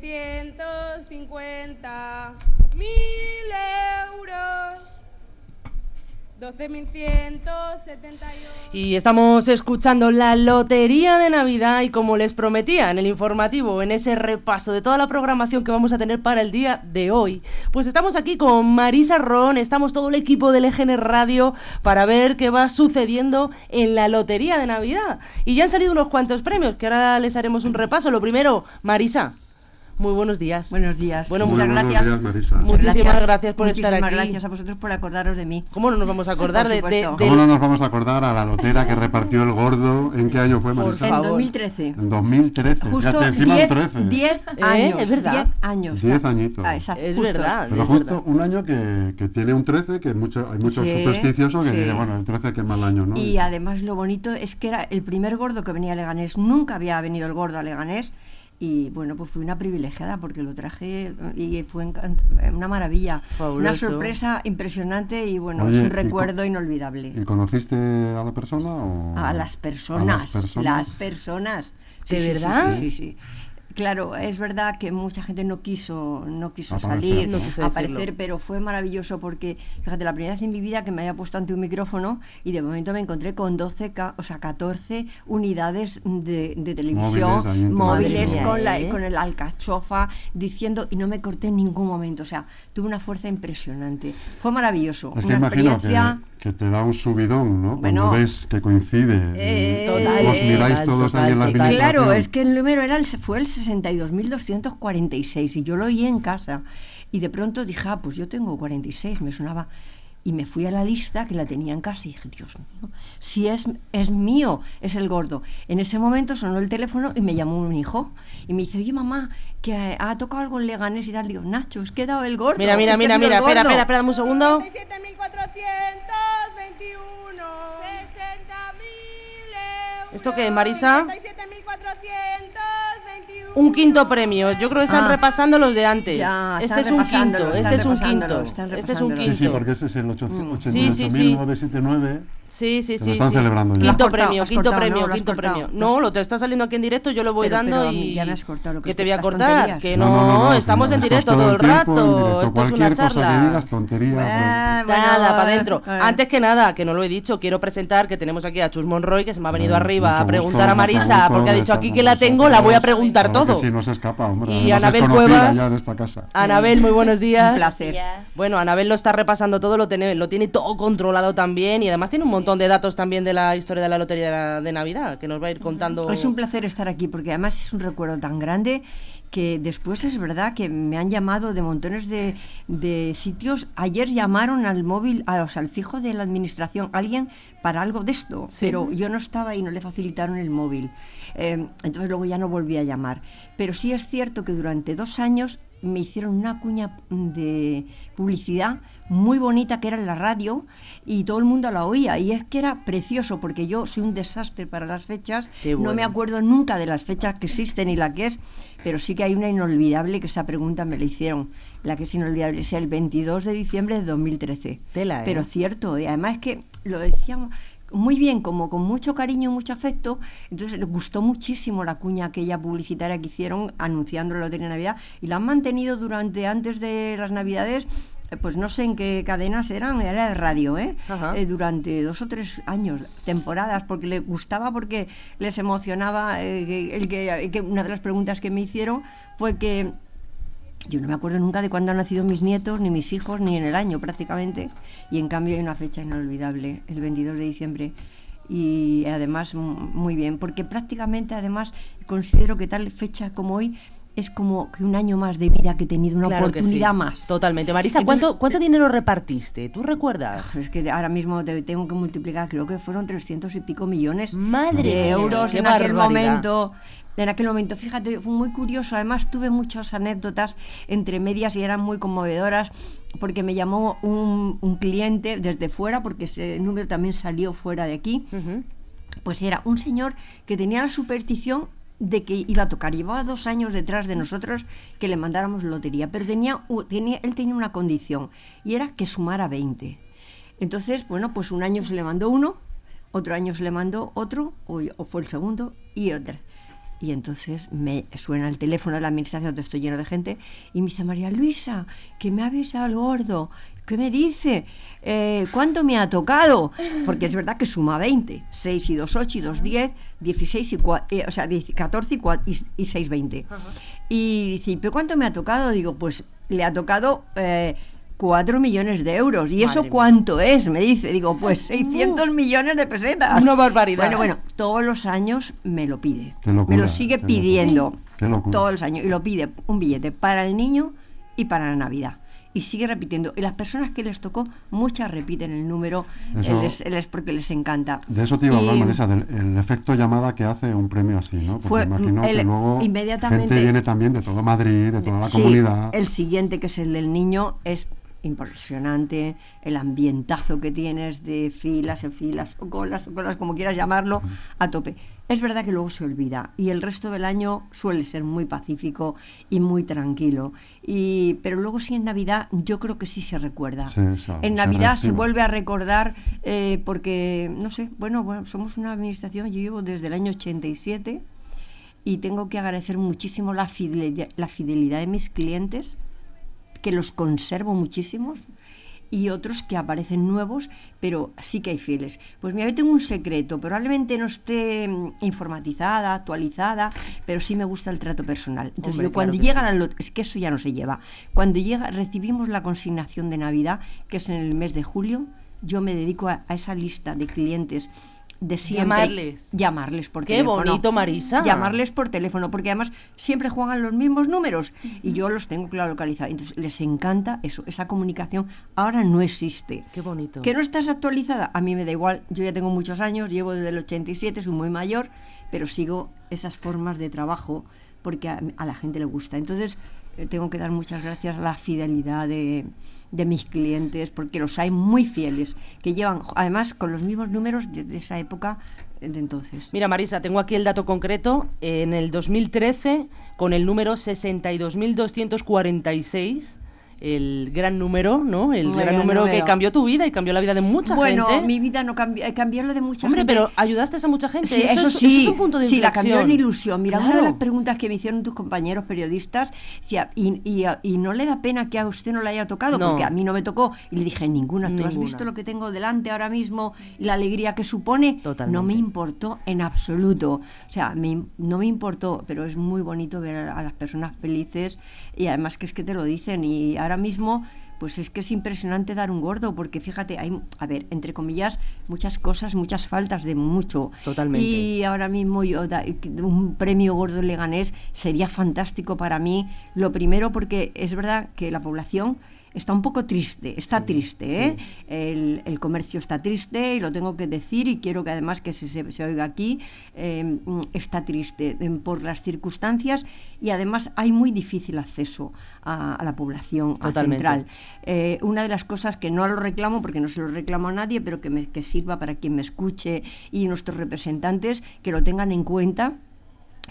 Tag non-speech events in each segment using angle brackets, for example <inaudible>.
12.650 mil euros. 12.178. Y estamos escuchando la Lotería de Navidad y como les prometía en el informativo, en ese repaso de toda la programación que vamos a tener para el día de hoy, pues estamos aquí con Marisa Ron, estamos todo el equipo del EGN Radio para ver qué va sucediendo en la Lotería de Navidad. Y ya han salido unos cuantos premios que ahora les haremos un repaso. Lo primero, Marisa. Muy buenos días. Buenos días. Bueno, muchas buenos gracias. días, Marisa. Muchísimas gracias por estar Muchísimas aquí. gracias a vosotros por acordaros de mí. ¿Cómo no nos vamos a <laughs> acordar Por de, de- del- ¿Cómo no nos vamos a acordar a la lotera que repartió el gordo? ¿En qué año fue, Por Marisa? En favor. 2013. En 2013. Justo Fíjate, encima 10, un 13. 10 ¿Eh? años. ¿Es verdad? 10 años. 10 añitos. Ah, exacto, Es justos. verdad. Pero es justo verdad. un año que, que tiene un 13, que mucho, hay muchos Sí, supersticiosos que sí. dicen, bueno, el 13 que mal año, ¿no? Y además lo bonito es que era el primer gordo que venía a Leganés. Nunca había venido el gordo a Leganés. Y bueno, pues fui una privilegiada porque lo traje y fue una maravilla. Una sorpresa impresionante y bueno, Oye, es un y recuerdo inolvidable. ¿Y conociste a la persona o...? A las personas. ¿A las personas? Las personas. ¿De Sí, sí, sí, verdad? Sí, sí, sí. Claro, es verdad que mucha gente no quiso, no quiso Aparecer. salir, No quiso aparecer, pero fue maravilloso porque, fíjate, la primera vez en mi vida que me había puesto ante un micrófono y de momento me encontré con 12, ca- o sea, 14 unidades de, de televisión, Móviles con, la, mía, ¿eh? con el alcachofa, diciendo, y no me corté en ningún momento, o sea, tuve una fuerza impresionante. Fue maravilloso, Es que una imagino experiencia... que, que te da un subidón, ¿no? Bueno. Cuando ves que coincide. Eh, y total, os miráis total, todos ahí en la total, total. Claro, administración. es que el número era el, fue el 62.246 y yo lo oí en casa y de pronto dije, ah, pues yo tengo 46, me sonaba. Y me fui a la lista que la tenía en casa y dije, Dios mío, si es, es mío, es el gordo. En ese momento sonó el teléfono y me llamó un hijo y me dice, oye mamá, que ha, ha tocado algo en Leganés y tal. Digo, Nacho, es que he dado el gordo. Mira, mira, mira, mira, espera, gordo". espera, espera, un segundo. 37.421. 60.000 euros. ¿Esto qué, Marisa? 37.421. Un quinto premio. Yo creo que están Ah. repasando los de antes. Ya, este están es un quinto. Este es un quinto. Este es un repasándolo. Sí, sí, quinto. porque ese es el 8- Sí, sí, sí. 88.979. Sí, sí, Que lo sí. están sí. celebrando ya. Quinto cortado, premio, quinto cortado, premio, ¿no? Quinto cortado. premio. No, lo te está saliendo aquí en directo, yo lo voy Pero- dando pero y. ya me has cortado lo que te estoy- voy a cortar, que No, no, no, estamos en directo todo el tiempo rato. directo. Esto es una Cualquier cosa que charla. digas, tontería. Ah, bueno, Nada, para eh, adentro. eh. Antes que nada, que no lo he dicho, quiero presentar que tenemos aquí a Chus Monroy, que se me ha venido Eh, arriba a preguntar gusto, a Marisa, gusto porque ha dicho aquí que la tengo, la voy a preguntar que todo. sí, no se escapa, hombre. Y Anabel Cuevas. Anabel, muy buenos días. Un placer. Bueno, Anabel lo está repasando todo, lo tiene, lo tiene todo controlado también y además tiene un montón de datos también de la historia de la Lotería de, la- de Navidad, que nos va a ir contando. Es un placer estar aquí porque además es un recuerdo tan grande que después es verdad que me han llamado de montones de, de sitios. Ayer llamaron al móvil, a, o sea, al fijo de la administración, alguien para algo de esto, Sí. pero yo no estaba y no le facilitaron el móvil. Eh, entonces luego ya no volví a llamar. Pero sí es cierto que durante dos años me hicieron una cuña de publicidad muy bonita que era en la radio y todo el mundo la oía y es que era precioso porque yo soy un desastre para las fechas, no me acuerdo nunca de las fechas que existen y la que es, pero sí que hay una inolvidable que esa pregunta me la hicieron, la que es inolvidable es el 22 de diciembre de 2013. Tela, ¿eh? Pero cierto, y además es que lo decíamos muy bien, como con mucho cariño y mucho afecto, entonces les gustó muchísimo la cuña aquella publicitaria que hicieron anunciando la Lotería de Navidad y la han mantenido durante, antes de las Navidades, eh, pues no sé en qué cadenas eran, era de radio, ¿eh? Eh, durante dos o tres años, temporadas, porque les gustaba, porque les emocionaba, eh, el que, que una de las preguntas que me hicieron fue que yo no me acuerdo nunca de cuándo han nacido mis nietos, ni mis hijos, ni en el año prácticamente. Y en cambio hay una fecha inolvidable, el 22 de diciembre. Y además muy bien, porque prácticamente además considero que tal fecha como hoy es como que un año más de vida que he tenido, una Claro que sí, oportunidad más. Totalmente. Marisa, Entonces- ¿cuánto, ¿cuánto dinero repartiste? ¿Tú recuerdas? Es que ahora mismo te tengo que multiplicar, creo que fueron 300 y pico millones Madre de euros en aquel barbaridad. momento. En aquel momento, fíjate, fue muy curioso. Además, tuve muchas anécdotas entre medias y eran muy conmovedoras porque me llamó un, un cliente desde fuera, porque ese número también salió fuera de aquí. Pues era un señor que tenía la superstición de que iba a tocar. Llevaba dos años detrás de nosotros que le mandáramos lotería, pero tenía, tenía, él tenía una condición y era que sumara 20. Entonces, bueno, pues un año se le mandó uno, otro año se le mandó otro, o, fue el segundo, y otro. Y entonces me suena el teléfono de la administración, donde estoy lleno de gente, y me dice, María Luisa, que me ha avisado el gordo. ¿Qué me dice? Eh, ¿Cuánto me ha tocado? Porque es verdad que suma 20. 6 y 2, 8 y 2, 10, 16 y 4, o sea, 10, 14 y, 4, y, y 6, 20. Y dice, ¿pero cuánto me ha tocado? Digo, pues le ha tocado eh, 4 millones de euros. ¿Y eso Madre mía. cuánto es? Me dice. Digo, pues 600 millones de pesetas. Una barbaridad. Bueno, bueno, todos los años me lo pide. Qué locura, me lo sigue qué locura. pidiendo. Qué locura. Todos los años. Y lo pide un billete para el niño y para la Navidad. Y sigue repitiendo. Y las personas que les tocó, muchas repiten el número. Eso- les- les- porque les encanta. De eso te iba a hablar, Marisa, del el efecto llamada que hace un premio así, ¿no? Porque Fue, imagino el- que luego inmediatamente- gente viene también de todo Madrid, de toda la Sí, comunidad. El siguiente, que es el del niño, es impresionante, el ambientazo que tienes de filas en filas, o colas, o colas, como quieras llamarlo, a tope. Es verdad que luego se olvida y el resto del año suele ser muy pacífico y muy tranquilo. Y, pero luego sí en Navidad yo creo que sí se recuerda. Sí, en Navidad se vuelve a recordar eh, porque, no sé, bueno, bueno, somos una administración, yo llevo desde el año 87 y tengo que agradecer muchísimo la fidelidad, la fidelidad de mis clientes, que los conservo muchísimos, y otros que aparecen nuevos, pero sí que hay fieles. Pues mira, yo tengo un secreto, probablemente no esté mm, informatizada, actualizada, pero sí me gusta el trato personal. Entonces, Hombre, yo cuando claro llegan sí. al es que eso ya no se lleva. Cuando llega, recibimos la consignación de Navidad, que es en el mes de julio, yo me dedico a, a esa lista de clientes de siempre. Llamarles. Llamarles por Qué teléfono. bonito, Marisa. Llamarles por teléfono, porque además siempre juegan los mismos números y yo los tengo claro localizados. Entonces les encanta eso, esa comunicación ahora no existe. Qué bonito. ¿Que no estás actualizada? A mí me da igual, yo ya tengo muchos años, llevo desde el 87, soy muy mayor, pero sigo esas formas de trabajo porque a, a la gente le gusta. Entonces tengo que dar muchas gracias a la fidelidad de, de mis clientes, porque los hay muy fieles, que llevan además con los mismos números desde esa época eh, de entonces. Mira, Marisa, tengo aquí el dato concreto. En el 2013, con el número 62.246, el gran número, ¿no? El gran gran número, que cambió tu vida y cambió la vida de mucha bueno, gente. mi vida no cambió, eh, cambió la de mucha Hombre, gente. pero ayudaste a mucha gente. Sí, eso, es, sí, eso es un punto de sí, la cambió en ilusión. Mira, una de las preguntas que me hicieron tus compañeros periodistas, decía, y, y- y no le da pena que a usted no le haya tocado, No. porque a mí no me tocó. Y le dije, ninguna, ¿tú has visto lo que tengo delante ahora mismo y la alegría que supone? Totalmente. No me importó en absoluto. O sea, me- no me importó, pero es muy bonito ver a, a las personas felices y además que es que te lo dicen. Y ahora mismo pues es que es impresionante dar un gordo, porque fíjate, hay, a ver, entre comillas, muchas cosas, muchas faltas de mucho. Totalmente. Y ahora mismo yo da- un premio gordo leganés sería fantástico para mí. Lo primero porque es verdad que la población está un poco triste, está triste, ¿eh? El, el comercio está triste y lo tengo que decir y quiero que además que se, se- se oiga aquí, eh, mm, está triste eh, por las circunstancias y además hay muy difícil acceso a, a la población a central. Eh, una de las cosas que no lo reclamo, porque no se lo reclamo a nadie, pero que, me, que sirva para quien me escuche y nuestros representantes, que lo tengan en cuenta,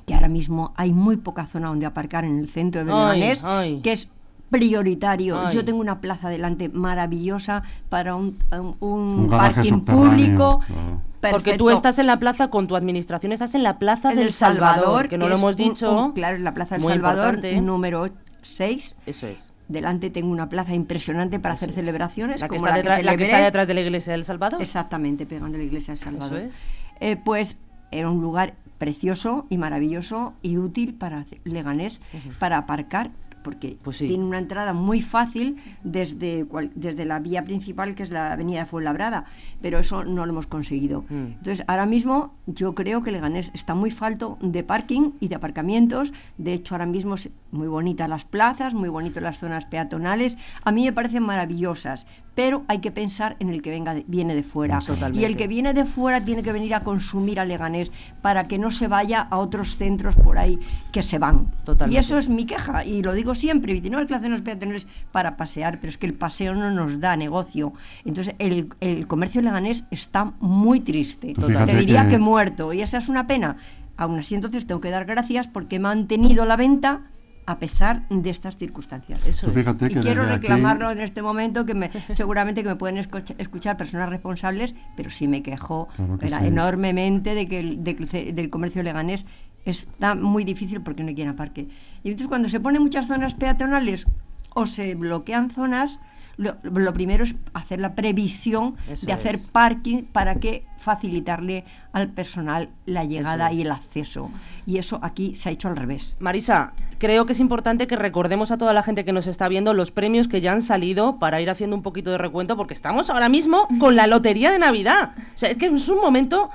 que ahora mismo hay muy poca zona donde aparcar en el centro de Leganés, que es prioritario. Ay. Yo tengo una plaza delante maravillosa para un, un- un Un garaje parking público. claro. Porque tú estás en la plaza, con tu administración estás en la plaza En del El Salvador, que no lo hemos dicho. un- claro, en la plaza del Muy Salvador, importante. número 6. Eso es. Delante tengo una plaza impresionante para hacer es. celebraciones. La que, como está la detrás, la que está detrás de la iglesia del Salvador. Exactamente, pegando la iglesia de Salvador. Eso es. Eh, pues era un lugar precioso y maravilloso y útil para hacer- Leganés para aparcar porque Pues sí. tiene una entrada muy fácil desde, cual- desde la vía principal que es la avenida de Fuenlabrada, pero eso no lo hemos conseguido. Mm. Entonces, ahora mismo yo creo que Leganés está muy falto de parking y de aparcamientos. De hecho, ahora mismo es muy bonitas las plazas, muy bonitas las zonas peatonales. A mí me parecen maravillosas, pero hay que pensar en el que venga de- viene de fuera. Totalmente. Y el que viene de fuera tiene que venir a consumir a Leganés para que no se vaya a otros centros por ahí que se van. Totalmente. Y eso es mi queja, y lo digo siempre. Dice, no, el que hacen los peatones para pasear, pero es que el paseo no nos da negocio. Entonces, el, el comercio leganés está muy triste. Tú Te diría que- que muerto, y esa es una pena. Aún así, entonces tengo que dar gracias porque he mantenido la venta a pesar de estas circunstancias. Eso Tú es. Y quiero aquí- reclamarlo en este momento, que me, <laughs> seguramente que me pueden escucha- escuchar personas responsables, pero sí me quejo Claro que era, sí. enormemente de que el, de del comercio leganés está muy difícil porque no hay quien aparque. Y entonces cuando se ponen muchas zonas peatonales o se bloquean zonas, lo, lo primero es hacer la previsión Eso de hacer es. parking para que facilitarle al personal la llegada es. y el acceso. Y eso aquí se ha hecho al revés. Marisa, creo que es importante que recordemos a toda la gente que nos está viendo los premios que ya han salido para ir haciendo un poquito de recuento, porque estamos ahora mismo con la lotería de Navidad. O sea, es que es un momento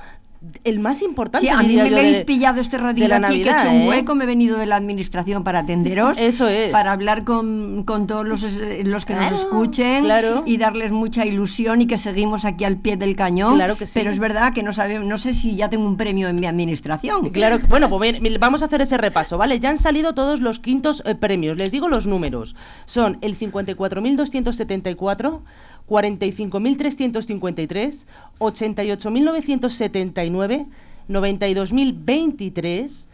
el más importante. Sí, a mí me habéis de- pillado este ratito aquí, que he Navidad, hecho un ¿eh? hueco, me he venido de la administración para atenderos. Eso es. Para hablar con, con todos los, eh, los que Claro, nos escuchen claro. y darles mucha ilusión y que seguimos aquí al pie del cañón. Claro que sí. Pero es verdad que no sabemos, no sé si ya tengo un premio en mi administración. Claro, bueno, pues bien, vamos a hacer ese repaso, ¿vale? Ya han salido todos los quintos eh, premios. Les digo los números. Son el 54.274, 45.353, 88.979, 92.023,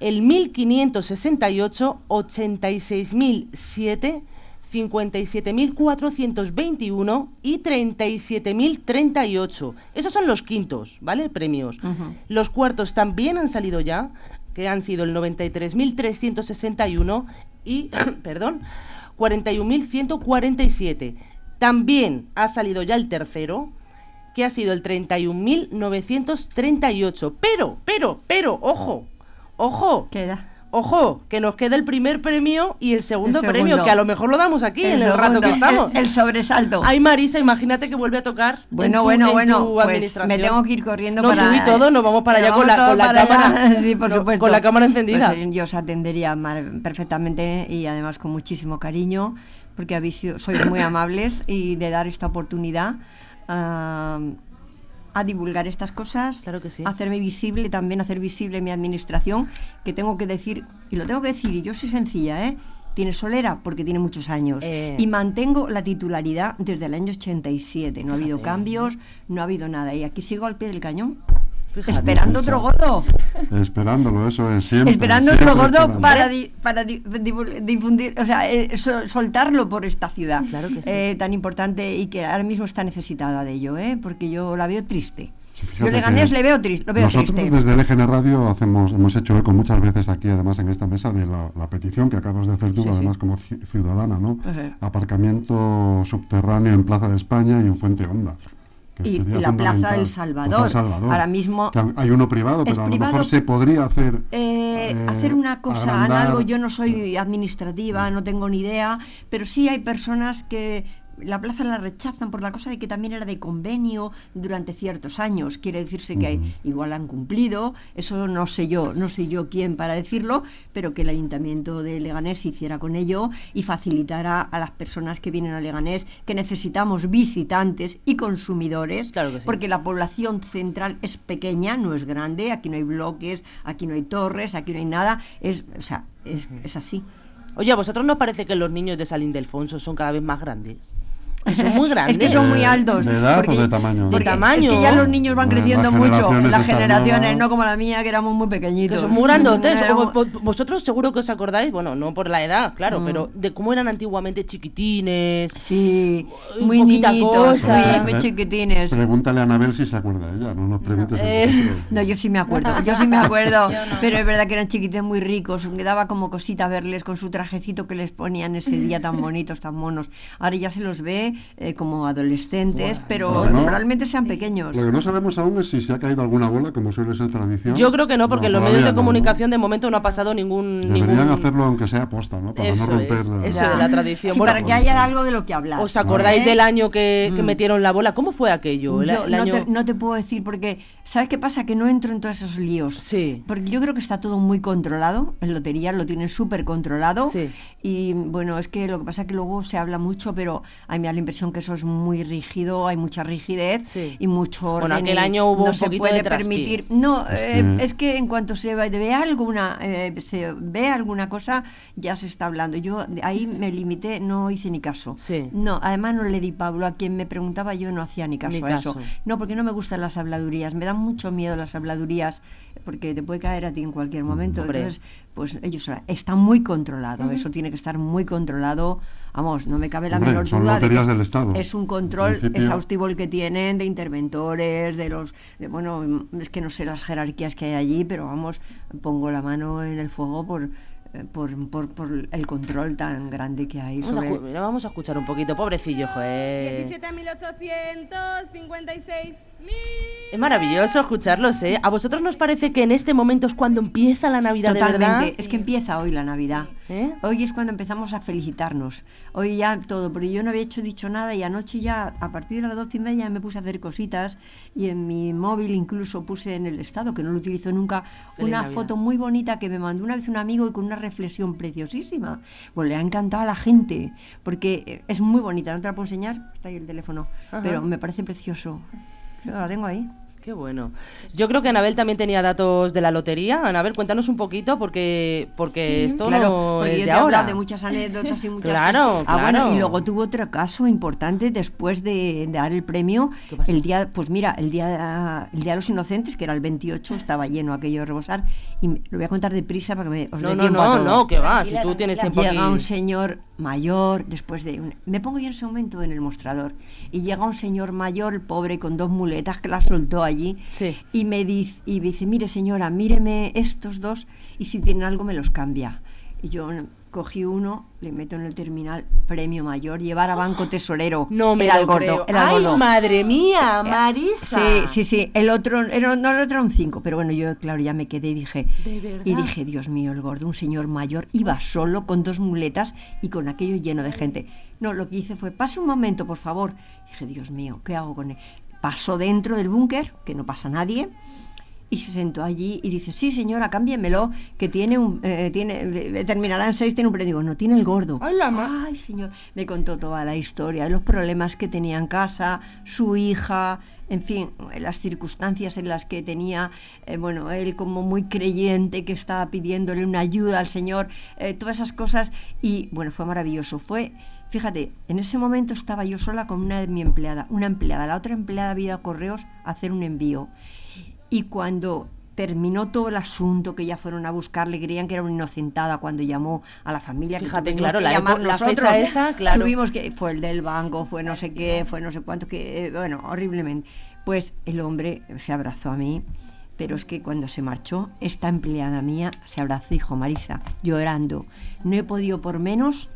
el 1.568, 86.007, 57.421 y 37.038. Esos son los quintos, ¿vale? Premios. Los cuartos también han salido ya, que han sido el 93.361 y, <clears throat> perdón, 41.147. También ha salido ya el tercero, que ha sido el 31.938. Pero, pero, pero, ojo, ojo, Queda. Ojo, que nos queda el primer premio y el segundo, El premio, que a lo mejor lo damos aquí en el rato que estamos. El, el sobresalto. Ay, Marisa, imagínate que vuelve a tocar. en Bueno, tu- bueno, en bueno, tu pues me tengo que ir corriendo no, para... tú y todo, nos vamos para allá con la, con la allá. cámara. <laughs> Sí, por no, supuesto. Con la cámara encendida. Pues, eh, yo os atendería perfectamente y además con muchísimo cariño, porque habéis sido, sois muy amables y de dar esta oportunidad ah, a divulgar estas cosas, Claro que sí. a hacerme visible, también hacer visible mi administración, que tengo que decir, y lo tengo que decir, y yo soy sencilla, ¿eh? Tiene solera porque tiene muchos años. Eh. Y mantengo la titularidad desde el año 87. No ha habido cambios, no ha habido nada. Y aquí sigo al pie del cañón. Fíjate. Esperando otro gordo. Esperándolo, eso es siempre. esperando otro gordo esperando. para, di- para di- difundir, o sea, eh, so- soltarlo por esta ciudad Claro que sí. eh, tan importante y que ahora mismo está necesitada de ello, ¿eh? porque yo la veo triste. Sí, Yo fíjate le gané, que le veo, triste, lo veo Nosotros triste. desde el EGN Radio hacemos, hemos hecho eco muchas veces aquí, además en esta mesa, de la, la petición que acabas de hacer tú, Sí, sí. además como ci- ciudadana, ¿no? Ajá. Aparcamiento subterráneo en Plaza de España y en Fuente Honda. Y- la Plaza del Salvador. Plaza del Salvador. Ahora mismo Que hay uno privado, pero a lo mejor se podría hacer. Eh, eh, hacer una cosa, agrandar. algo, yo no soy administrativa, no tengo ni idea, pero sí hay personas que la plaza la rechazan por la cosa de que también era de convenio durante ciertos años. Quiere decirse que igual han cumplido, eso no sé yo, no soy yo quién para decirlo, pero que el ayuntamiento de Leganés hiciera con ello y facilitara a las personas que vienen a Leganés, que necesitamos visitantes y consumidores, Claro que sí. porque la población central es pequeña, no es grande, aquí no hay bloques, aquí no hay torres, aquí no hay nada, es, o sea, es, es así. Oye, ¿a vosotros no parece que los niños de Salín de Alfonso son cada vez más grandes? Que son muy grandes. Es que son muy <laughs> ¿De- altos. de edad o de tamaño? De porque tamaño. Es que ya los niños van Bueno, creciendo las mucho. generaciones Las generaciones, no como la mía, que éramos muy pequeñitos. Que son muy grandotes. Éramos- Vosotros seguro que os acordáis, bueno, no por la edad, claro, pero de cómo eran antiguamente chiquitines. Sí, muy niñitos, cosa. muy, muy chiquitines. Pregúntale a Anabel si se acuerda ella, no nos preguntes a Eh. <laughs> No, yo sí me acuerdo, yo sí me acuerdo, <laughs> pero es verdad que eran chiquites muy ricos, me daba como cosita verles con su trajecito que les ponían ese día tan bonitos, tan monos. Ahora ya se los ve eh, como adolescentes, pero Bueno. realmente sean pequeños. Lo que no sabemos aún es si se ha caído alguna bola, como suele ser tradición. Yo creo que no, porque en los medios de no, ¿no? comunicación de momento no ha pasado ningún. Deberían ningún... hacerlo aunque sea posta, ¿no? Para Eso no romper es, la- eso de la tradición. Sí, Bueno, para que pues, haya algo de lo que hablar. ¿Os acordáis ¿eh? del año que, que metieron la bola? ¿Cómo fue aquello? El- Yo el no, año- te, no te puedo decir porque, ¿sabes qué pasa? Que no entro en todos esos líos. Sí. Porque yo creo que está todo muy controlado. En lotería lo tienen súper controlado. Sí. Y bueno, es que lo que pasa es que luego se habla mucho, pero a mí me la impresión que eso es muy rígido, hay mucha rigidez Sí. y mucho orden. Bueno, aquel año hubo no un se puede de permitir. No, eh, es que en cuanto se ve, alguna, eh, se ve alguna cosa, ya se está hablando. Yo ahí me limité, no hice ni caso. Sí. No, además no le di Pablo. A quien me preguntaba yo no hacía ni caso Ni a eso. No, porque no me gustan las habladurías. Me dan mucho miedo las habladurías porque te puede caer a ti en cualquier momento. Hombre. Entonces, pues ellos está muy controlado, eso tiene que estar muy controlado. Vamos, no me cabe la Hombre, menor son duda. de que loterías es- del Estado. Es un control exhaustivo el que tienen de interventores, de los. de- bueno, es que no sé las jerarquías que hay allí, pero vamos, pongo la mano en el fuego por. eh, Por, por, por el control tan grande que hay Vamos a, sobre... mira, vamos a escuchar un poquito, pobrecillo, joder. 17.856 mil. Es maravilloso escucharlos, ¿eh? ¿A vosotros nos parece que en este momento es cuando empieza la Navidad de Totalmente, verdad? es que empieza hoy la Navidad. ¿Eh? Hoy es cuando empezamos a felicitarnos. Hoy ya todo, porque yo no había hecho dicho nada y anoche ya, a partir de las doce y media, me puse a hacer cositas y en mi móvil incluso puse en el estado, que no lo utilizo nunca, Feliz una Navidad. foto muy bonita que me mandó una vez un amigo y con una reflexión preciosísima. Pues le ha encantado a la gente, porque eh, es muy bonita, no te la puedo enseñar, está ahí el teléfono, Ajá. pero me parece precioso. Yo la tengo ahí. Qué bueno. Yo creo que Anabel también tenía datos de la lotería. Anabel, cuéntanos un poquito porque, porque esto Claro, no porque es yo de te he hablado ahora. de muchas anécdotas y <laughs> muchas Claro, cosas. Ah, bueno, claro. y luego tuvo otro caso importante después de, de dar el premio. ¿Qué pasó? El día, pues mira, el día, el día de los inocentes, que era el 28, estaba lleno aquello de rebosar. Y me- lo voy a contar deprisa para que me, os No, dé no, tiempo a no, todo. no, que va, si Tranquila, tú tienes tiempo Llega aquí. un señor mayor después de... un- me pongo yo en ese momento en el mostrador y llega un señor mayor, pobre, con dos muletas que la soltó allí Sí. y me dice, y dice, mire señora, míreme estos dos y si tienen algo me los cambia. Y yo cogí uno, le meto en el terminal, premio mayor, llevar a banco <gasps> tesorero. No me era lo el gordo, creo. era el ¡Ay, gordo. madre mía, Marisa! Sí, sí, sí. El otro, era, no, el otro un 5, pero bueno, yo, claro, ya me quedé y dije. ¿De verdad? Y dije, Dios mío, el gordo, un señor mayor, iba solo con dos muletas y con aquello lleno de gente. No, lo que hice fue, pase un momento, por favor. Dije, Dios mío, ¿qué hago con él? Pasó dentro del búnker, que no pasa nadie. Y se sentó allí y dice, sí señora, cámbiemelo, que tiene un, eh, tiene, eh, terminará en seis, tiene un premio. Digo, no, tiene el gordo. Ay, la Ay, señor, me contó toda la historia, los problemas que tenía en casa, su hija, en fin, las circunstancias en las que tenía, eh, bueno, él como muy creyente que estaba pidiéndole una ayuda al Señor, eh, todas esas cosas, y bueno, fue maravilloso, fue... Fíjate, en ese momento estaba yo sola con una de mi empleada, una empleada, la otra empleada había ido a correos a hacer un envío. Y cuando terminó todo el asunto, que ya fueron a buscarle, creían que era una inocentada cuando llamó a la familia. que Fíjate, tuvimos claro, que la llamar la nosotros. fecha esa, claro. Tuvimos que, fue el del banco, fue no sé qué, fue no sé cuánto, que, eh, bueno, horriblemente. Pues el hombre se abrazó a mí, pero es que cuando se marchó, esta empleada mía se abrazó dijo, Marisa, llorando, no he podido por menos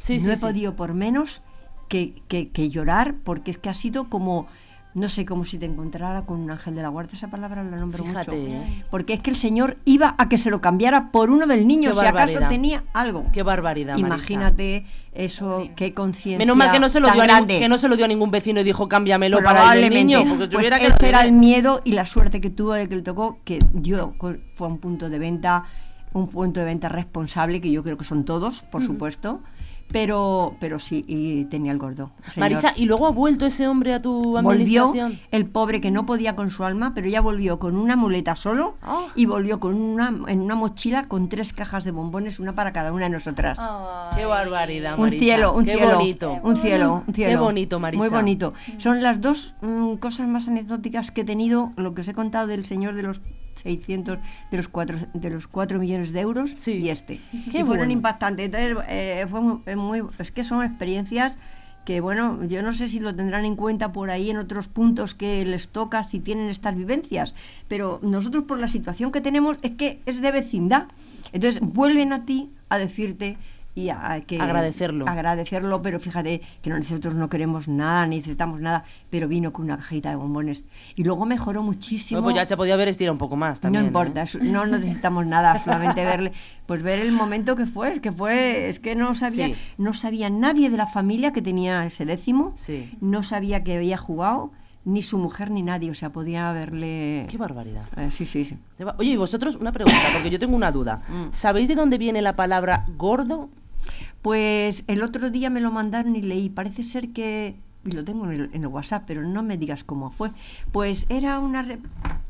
Sí, no sí, he sí. podido por menos que, que- que llorar porque es que ha sido como, no sé, como si te encontrara con un ángel de la guarda, esa palabra la nombro Fíjate, mucho. ¿eh? Porque es que el Señor iba a que se lo cambiara por uno del niño, Qué si acaso tenía algo. Qué barbaridad, Marisa. Imagínate eso, qué conciencia Menos mal que no, se lo dio a que no se lo dio a ningún vecino y dijo cámbiamelo para el niño. Porque Pues tuviera que ese era el miedo y la suerte que tuvo de que le tocó, que fue un punto de venta, un punto de venta responsable, que yo creo que son todos, por supuesto, pero, pero sí, y tenía el gordo. señor. Marisa, ¿y luego ha vuelto ese hombre a tu Volvió administración? el pobre que no podía con su alma, pero ya volvió con una muleta solo Ah. y volvió con una, en una mochila con tres cajas de bombones, una para cada una de nosotras. Qué barbaridad, Un Marisa. cielo, un Qué cielo. bonito. Un cielo, un cielo. Qué bonito, Marisa. Muy bonito. Son las dos mm, cosas más anecdóticas que he tenido, lo que os he contado del señor de los 600, de los 4, de los 4 millones de euros Sí. y este. Qué y fueron bueno. impactantes. Entonces, eh, fue eh, muy, es que son experiencias que, bueno, yo no sé si lo tendrán en cuenta por ahí en otros puntos que les toca, si tienen estas vivencias, pero nosotros por la situación que tenemos es que es de vecindad. Entonces, vuelven a ti a decirte y que Agradecerlo. agradecerlo, pero fíjate que nosotros no queremos nada, ni necesitamos nada, pero vino con una cajita de bombones y luego mejoró muchísimo. Bueno, pues ya se podía haber estirado un poco más también. no ¿eh? importa, es- no necesitamos nada, <laughs> solamente verle, pues ver el momento que fue, es que fue, es que no sabía, Sí. no sabía nadie de la familia que tenía ese décimo, Sí. no sabía que había jugado, ni su mujer ni nadie, o sea, podía haberle... Qué barbaridad. Eh, sí, sí, sí. Oye, y vosotros, una pregunta, porque yo tengo una duda. Mm. ¿Sabéis de dónde viene la palabra gordo? Pues el otro día me lo mandaron y leí. Parece ser que. Y lo tengo en el, en el WhatsApp, pero no me digas cómo fue. Pues era una. re-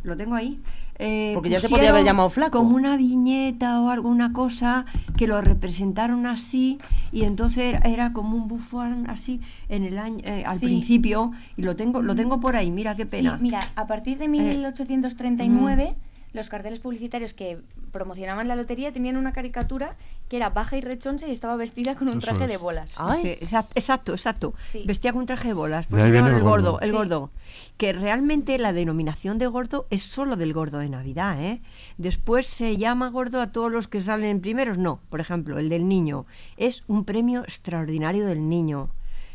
Lo tengo ahí. eh, Porque ya se podía haber llamado flaco. Como una viñeta o alguna cosa que lo representaron así. Y entonces era, era como un bufón así en el año, eh, al Sí. principio. Y lo tengo, lo tengo por ahí. Mira qué pena. Sí, mira, a partir de 1839 los carteles publicitarios que promocionaban la lotería tenían una caricatura que era baja y rechoncha y estaba vestida con un Eso traje es. de bolas. Ay. Sí, exact- exacto, exacto. Sí. Vestía con un traje de bolas. De Pues ahí se llama viene el el gordo, gordo. el Sí. gordo. Que realmente la denominación de gordo es solo del gordo de Navidad, ¿eh? Después se llama gordo a todos los que salen primeros. No, por ejemplo, el del niño. Es un premio extraordinario del niño.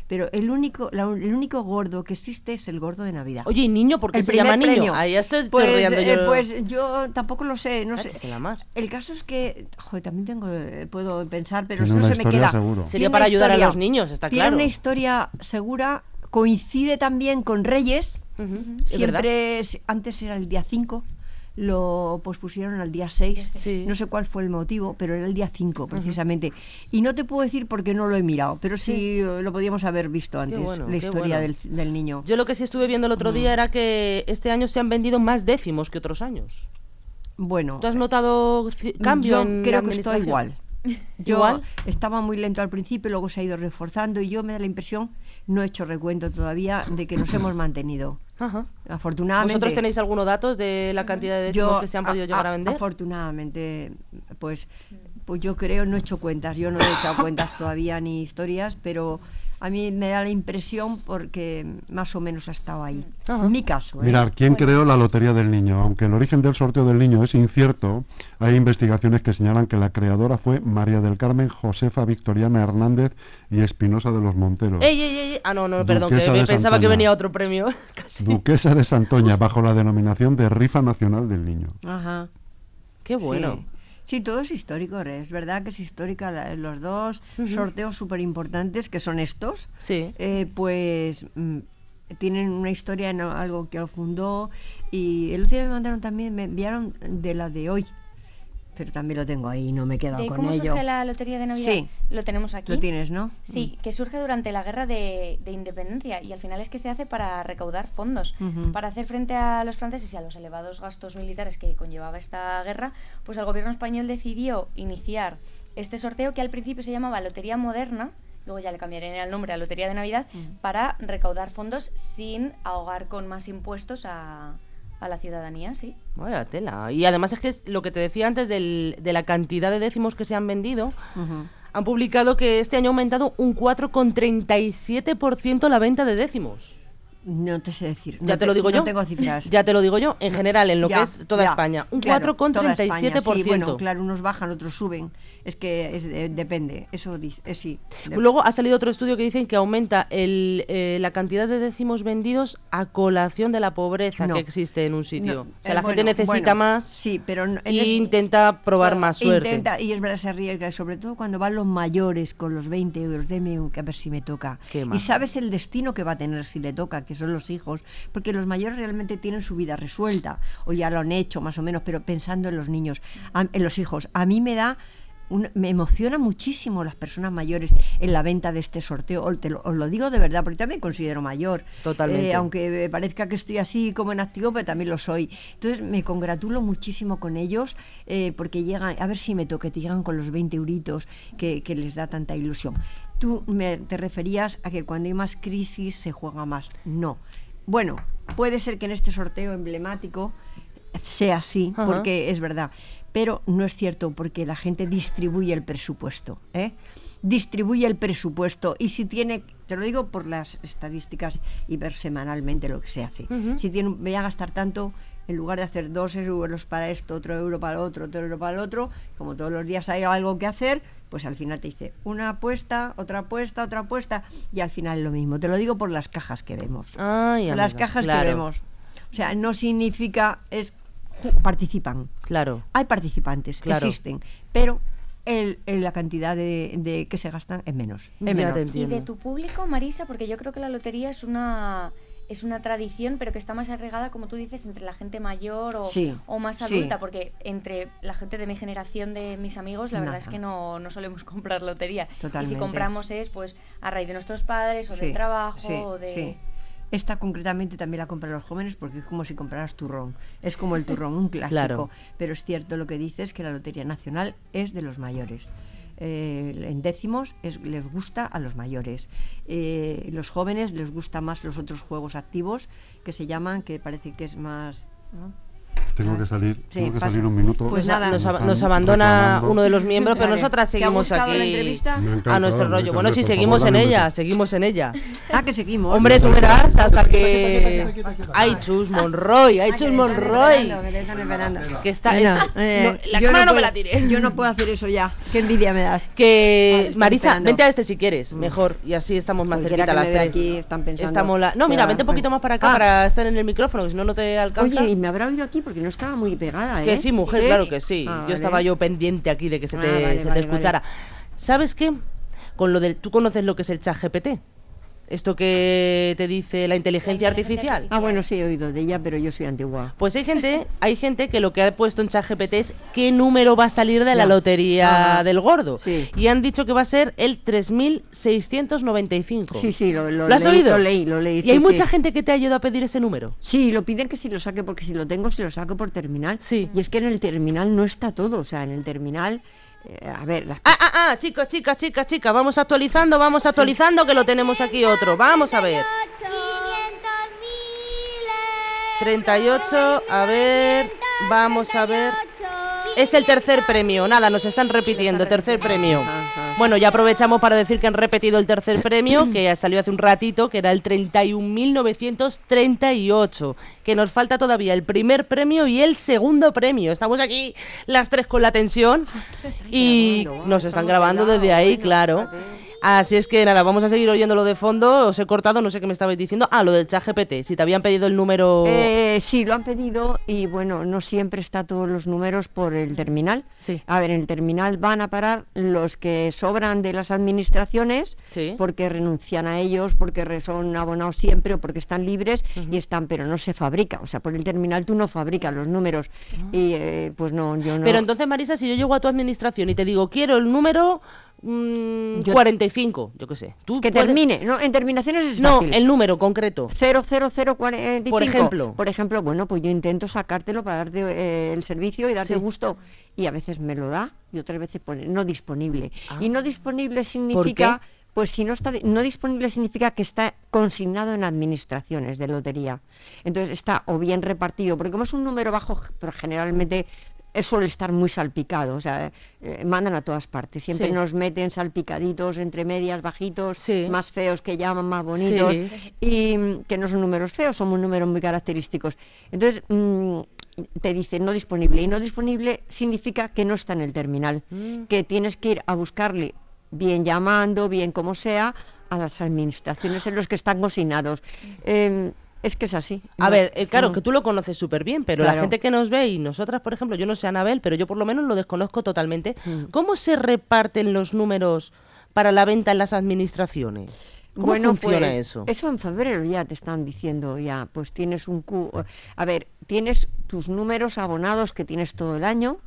Pero el único, la- el único gordo que existe es el gordo de Navidad. Oye, ¿y niño? ¿Por qué El se llama niño? Ahí estoy pues, eh, yo. pues yo tampoco lo sé, no sé. Cállate la mar. El caso es que, joder, también tengo, eh, puedo pensar, pero Tiene no se me queda. seguro. Tiene Sería para ayudar a los niños, está Tiene claro. una historia segura, coincide también con Reyes. Siempre, es- antes era el día 5, lo pospusieron al día 6. Sí. No sé cuál fue el motivo, pero era el día 5 precisamente. Y no te puedo decir porque no lo he mirado, pero sí, lo podíamos haber visto antes, bueno, la historia bueno. del, del niño. Yo lo que sí estuve viendo el otro día era que este año se han vendido más décimos que otros años. bueno, ¿Tú has notado cambio yo en creo la que estoy igual. <laughs> Yo ¿Igual? estaba muy lento al principio, luego se ha ido reforzando y yo me da la impresión, no he hecho recuento todavía, de que nos hemos mantenido. Ajá. Afortunadamente. ¿Vosotros tenéis algunos datos de la cantidad de décimos que se han podido a- llegar a, vender? Afortunadamente, pues, pues yo creo, no he hecho cuentas, yo no he echado cuentas todavía ni historias, pero a mí me da la impresión porque más o menos ha estado ahí. Ajá. Mi caso. ¿eh? Mirar, ¿quién creó la Lotería del Niño? Aunque el origen del sorteo del niño es incierto, hay investigaciones que señalan que la creadora fue María del Carmen Josefa Victoriana Hernández y Espinosa de los Monteros, ¡Ey, ey, ey! Ah, no, no, perdón, que Duquesa pensaba que Santoña. venía otro premio. <laughs> Casi. duquesa de Santoña, bajo la denominación de Rifa Nacional del Niño. Ajá. Qué bueno. Sí. Sí, todo es histórico, es verdad que es histórica la- los dos sorteos súper importantes que son estos. Sí. eh, pues mm, tienen una historia en algo que lo fundó y el otro día me mandaron también, me enviaron de la de hoy, pero también lo tengo ahí, no me he quedado ¿De con cómo ello. surge la lotería de Navidad? Sí. Lo tenemos aquí. Lo tienes, ¿no? Sí, que surge durante la guerra de, de independencia y al final es que se hace para recaudar fondos. Para hacer frente a los franceses y a los elevados gastos militares que conllevaba esta guerra, pues el gobierno español decidió iniciar este sorteo que al principio se llamaba Lotería Moderna, luego ya le cambiarían el nombre a Lotería de Navidad, para recaudar fondos sin ahogar con más impuestos a, a la ciudadanía, sí. Vaya tela. Y además es que es lo que te decía antes del- de la cantidad de décimos que se han vendido. Han publicado que este año ha aumentado un 4,37% la venta de décimos. No te sé decir. Ya no te lo digo no yo. tengo cifras. Ya te lo digo yo, en general, en lo Ya, que es toda ya, España. Un claro, toda España, 4,37%. Sí, bueno, claro, unos bajan, otros suben. Es que es, eh, depende, eso dice, eh, sí. Luego ha salido otro estudio que dicen que aumenta el, eh, la cantidad de décimos vendidos a colación de la pobreza No. que existe en un sitio. No, o sea, eh, la gente necesita bueno, más Sí, pero no- y ese- intenta probar más suerte. Intenta, y es verdad, se arriesga, sobre todo cuando van los mayores con los 20 euros, deme un, que a ver si me toca. Y sabes el destino que va a tener si le toca, que son los hijos, porque los mayores realmente tienen su vida resuelta, o ya lo han hecho más o menos, pero pensando en los niños, a- en los hijos. A mí me da... me emociona muchísimo las personas mayores en la venta de este sorteo, os, te lo, os lo digo de verdad, porque también me considero mayor. Totalmente. Eh, aunque me parezca que estoy así como en activo, pero también lo soy. Entonces me congratulo muchísimo con ellos eh, porque llegan, a ver si me toque, te llegan con los 20 euritos que, que les da tanta ilusión. Tú me, te referías a que cuando hay más crisis se juega más. No. Bueno, puede ser que en este sorteo emblemático sea así, Ajá. porque es verdad, pero no es cierto porque la gente distribuye el presupuesto, ¿eh? Distribuye el presupuesto y si tiene, te lo digo por las estadísticas y ver semanalmente lo que se hace. Si tiene, voy a gastar tanto, en lugar de hacer dos euros para esto, otro euro para el otro, otro euro para el otro, como todos los días hay algo que hacer, pues al final te dice una apuesta, otra apuesta, otra apuesta, y al final es lo mismo. Te lo digo por las cajas que vemos Ay, las cajas claro, que vemos. O sea, no significa es participan. Claro. Hay participantes, Claro. existen, pero el, el- la cantidad de, de que se gastan es menos. es Ya menor. te Y de tu público, Marisa, porque yo creo que la lotería es una es una tradición, pero que está más arraigada, como tú dices, entre la gente mayor o, Sí, o más sí. adulta, porque entre la gente de mi generación, de mis amigos, la verdad es que no, no solemos <laughs> comprar lotería. Y si compramos es pues a raíz de nuestros padres o Sí, del trabajo sí, o de... Esta concretamente también la compran los jóvenes porque es como si compraras turrón. Es como el turrón, un <laughs> clásico. Claro. Pero es cierto lo que dices, que la Lotería Nacional es de los mayores. Eh, en décimos es- les gusta a los mayores. Eh, los jóvenes les gusta más los otros juegos activos que se llaman, que parece que es más... ¿no? Tengo que salir, Sí, tengo que pasa. salir un minuto. Pues Nos, nada. nos ab- están nos abandona reclamando. uno de los miembros, pero Vale. nosotras ¿Te ha seguimos aquí la entrevista? A nuestro rollo. Bueno, sí, Alberto, por seguimos favor, en ella, seguimos en ella. Ah, que seguimos. Hombre, tú verás hasta que... Ay, Chus Monroy, ay, Chus Monroy. que está... Eh, la cámara no, me la tires. Yo no puedo hacer eso ya. Qué envidia me das. Que Marisa, vente a este si quieres, mejor, y así estamos más Cualquiera cerquita las tres. aquí están pensando Estamos la... No, mira, vente un poquito más para acá Ah. para estar en el micrófono, que si no, no te alcanza. Oye, y me habrá oído aquí porque no estaba muy pegada, ¿eh? Que sí, mujer, ¿Sí? claro que sí. Ah, yo vale. estaba yo pendiente aquí de que se Ah, te, vale, se te vale, escuchara. ¿Sabes qué? Con lo del, ¿Tú conoces lo que es el chat GPT? Esto que te dice la inteligencia artificial. Ah, bueno, sí he oído de ella, pero yo soy antigua. Pues hay gente, hay gente que lo que ha puesto en ChatGPT es qué número va a salir de la lotería Ajá. del gordo. Sí. Y han dicho que va a ser el 3695. Sí, sí, lo, lo ¿Lo has leí, oído? Lo leí, lo leí. Y sí, hay sí. mucha gente que te ha ayudado a pedir ese número. Sí, lo piden que si lo saque, porque si lo tengo, si lo saco por terminal. Sí. Y es que en el terminal no está todo. O sea, en el terminal. Eh, a ver, las Ah, ah, ah, chicos, chicas, chicas, chicas, vamos actualizando, vamos actualizando, que lo tenemos aquí otro. Vamos a ver. 38, a ver, vamos a ver. Es el tercer premio, nada, nos están repitiendo, tercer premio. Bueno, ya aprovechamos para decir que han repetido el tercer premio, que salió hace un ratito, que era el 31.938, que nos falta todavía el primer premio y el segundo premio. Estamos aquí las tres con la tensión y ah, nos están grabando desde ahí, claro. Así es que nada, vamos a seguir oyéndolo de fondo. Os he cortado, no sé qué me estabais diciendo. Ah, lo del chat GPT. Si te habían pedido el número. Eh, sí, lo han pedido y bueno, no siempre está todos los números por el terminal. Sí. A ver, en el terminal van a parar los que sobran de las administraciones Sí. porque renuncian a ellos, porque son abonados siempre o porque están libres y están, pero no se fabrica. O sea, por el terminal tú no fabricas los números y eh, pues no, yo no. Pero entonces, Marisa, si yo llego a tu administración y te digo, quiero el número mm, Yo- 45, yo qué sé. ¿tú que puedes- termine, no, en terminaciones es No, fácil. el número concreto. 00045. Por ejemplo. Por ejemplo, bueno, pues yo intento sacártelo para darte eh, el servicio y darte Sí. gusto. Y a veces me lo da y otras veces pone no disponible. Ah. Y no disponible significa, pues si no está no disponible significa que está consignado en administraciones de lotería. Entonces está o bien repartido, porque como es un número bajo, pero generalmente eh, suele estar muy salpicado, o sea, eh, mandan a todas partes. Siempre Sí. nos meten salpicaditos entre medias, bajitos, Sí. más feos que llaman, más bonitos Sí. y mm, que no son números feos, son números muy característicos. Entonces, mm, te dice no disponible y no disponible significa que no está en el terminal, Mm. que tienes que ir a buscarle bien llamando, bien como sea, a las administraciones en los que están consignados. Eh, es que es así. A No- ver, eh, claro, no. que tú lo conoces súper bien, pero la gente que nos ve y nosotras, por ejemplo, yo no sé Anabel, pero yo por lo menos lo desconozco totalmente. Mm. ¿Cómo se reparten los números para la venta en las administraciones? ¿Cómo funciona pues, eso? Eso en febrero ya te están diciendo, ya, pues tienes un cu A ver, tienes tus números abonados que tienes todo el año,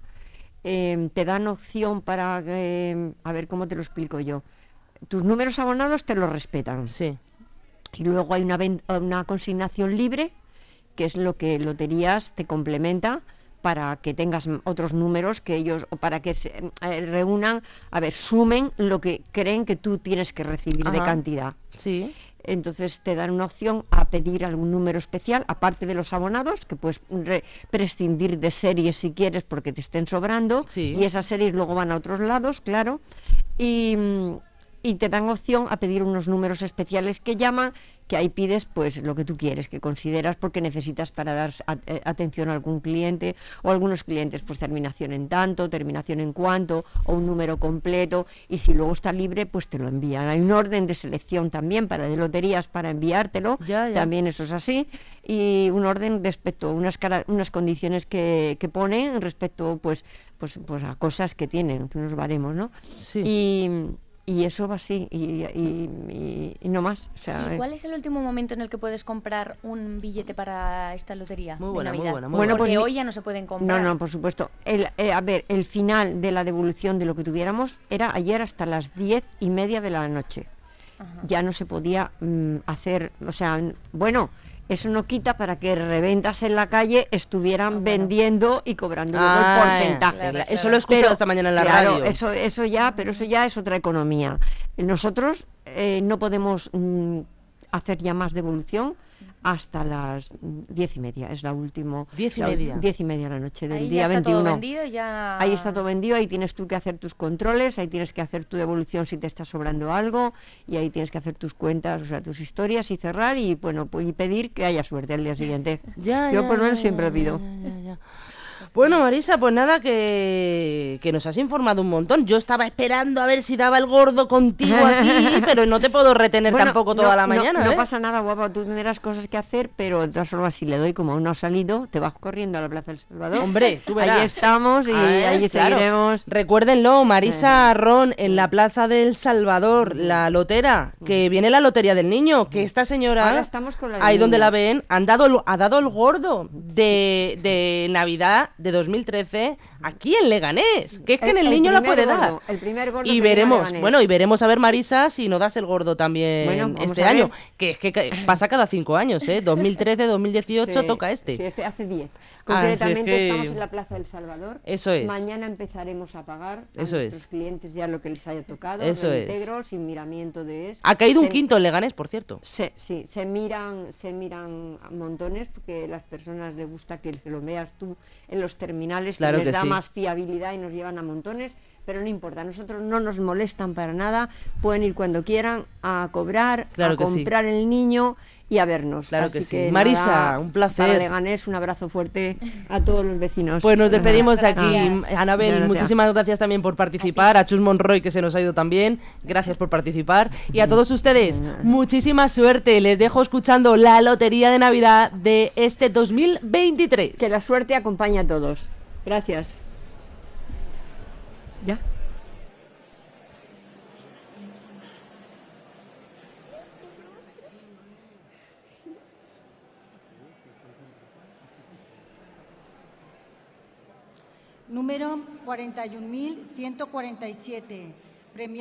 em, te dan opción para, em, a ver cómo te lo explico yo. Tus números abonados te los respetan. Sí. Y luego hay una, una consignación libre, que es lo que Loterías te complementa para que tengas otros números que ellos, o para que se eh, reúnan, a ver, sumen lo que creen que tú tienes que recibir de cantidad. Sí. Entonces te dan una opción a pedir algún número especial, aparte de los abonados, que puedes re- prescindir de series si quieres porque te estén sobrando, Sí. y esas series luego van a otros lados, claro, y, mm, y te dan opción a pedir unos números especiales que llaman, que ahí pides pues lo que tú quieres, que consideras porque necesitas para dar a- eh, atención a algún cliente, o algunos clientes pues terminación en tanto, terminación en cuanto, o un número completo, y si luego está libre pues te lo envían. Hay un orden de selección también para de loterías para enviártelo, Ya, ya. también eso es así, y un orden respecto, unas, cara- unas condiciones que, que ponen respecto pues, pues, pues a cosas que tienen, unos baremos, ¿no? Sí. Y, y eso va así, y, y- y- y no más. O sea, ¿Y cuál es el último momento en el que puedes comprar un billete para esta lotería? Muy de buena, muy Navidad? buena, muy Bueno, Porque pues mi- hoy ya no se pueden comprar. No, no, por supuesto. El, eh, a ver, el final de la devolución de lo que tuviéramos era ayer hasta las diez y media de la noche. Ajá. Ya no se podía mm, hacer, o sea, bueno, eso no quita para que reventas en la calle estuvieran vendiendo y cobrando luego Ah, el porcentaje. claro, Eso lo he escuchado Pero, esta mañana en la claro, radio. Eso, eso ya, pero eso ya es otra economía. Nosotros eh, no podemos mm, hacer ya más devolución hasta las diez y media. Es la última. Diez y la media. Diez y media la noche del Ahí día ya está 21. todo vendido, ya... Ahí está todo vendido, ahí tienes tú que hacer tus controles, ahí tienes que hacer tu devolución si te está sobrando algo, y ahí tienes que hacer tus cuentas, o sea, tus historias y cerrar y bueno, y pedir que haya suerte al día siguiente. Ya, Yo por lo menos siempre lo pido. ya, ya. Bueno, Marisa, pues nada, que, que nos has informado un montón. Yo estaba esperando a ver si daba el gordo contigo aquí, <laughs> pero no te puedo retener Bueno, tampoco no- toda la mañana. No, ¿eh? pasa nada, guapa, tú tendrás cosas que hacer, pero de todas formas, si le doy como aún no ha salido, te vas corriendo a la Plaza del Salvador. Hombre, tú verás. Ahí estamos y Ah, ¿eh? ahí Claro. seguiremos. Recuérdenlo, Marisa Ron en la Plaza del Salvador, la lotera, que viene la lotería del niño, que esta señora, Ahora estamos con la ahí donde la ven, han dado, ha dado el gordo de, de Navidad de 2013 aquí en Leganés, que es que en El- niño la puede dar. el primer gordo y veremos, bueno, y veremos a ver Marisa si no das el gordo también Bueno, este año, que es que pasa cada cinco años, ¿eh? 2013, 2018 Sí, toca este. Sí, este hace 10. Ah, si es Concretamente que- estamos en la Plaza del Salvador. Eso es. Mañana empezaremos a pagar a Eso nuestros es. clientes ya lo que les haya tocado, Eso es. sin miramiento de eso. Ha caído un quinto en Leganés, por cierto. Se, sí, se miran, se miran a montones porque a las personas les gusta que se lo veas tú en los terminales, que Claro les que da sí. más fiabilidad y nos llevan a montones, pero no importa, a nosotros no nos molestan para nada, pueden ir cuando quieran a cobrar, Claro a sí. comprar el niño y a vernos. Claro Así que sí. Marisa, un placer. Para Leganés, un abrazo fuerte a todos los vecinos. Pues nos despedimos aquí. gracias. Anabel, Gracias. muchísimas gracias también por participar. A Chus Monroy, que se nos ha ido también. Gracias por participar. Y a todos ustedes, muchísima suerte. Les dejo escuchando la Lotería de Navidad de este 2023. Que la suerte acompañe a todos. Gracias. ¿Ya? Número 41.147.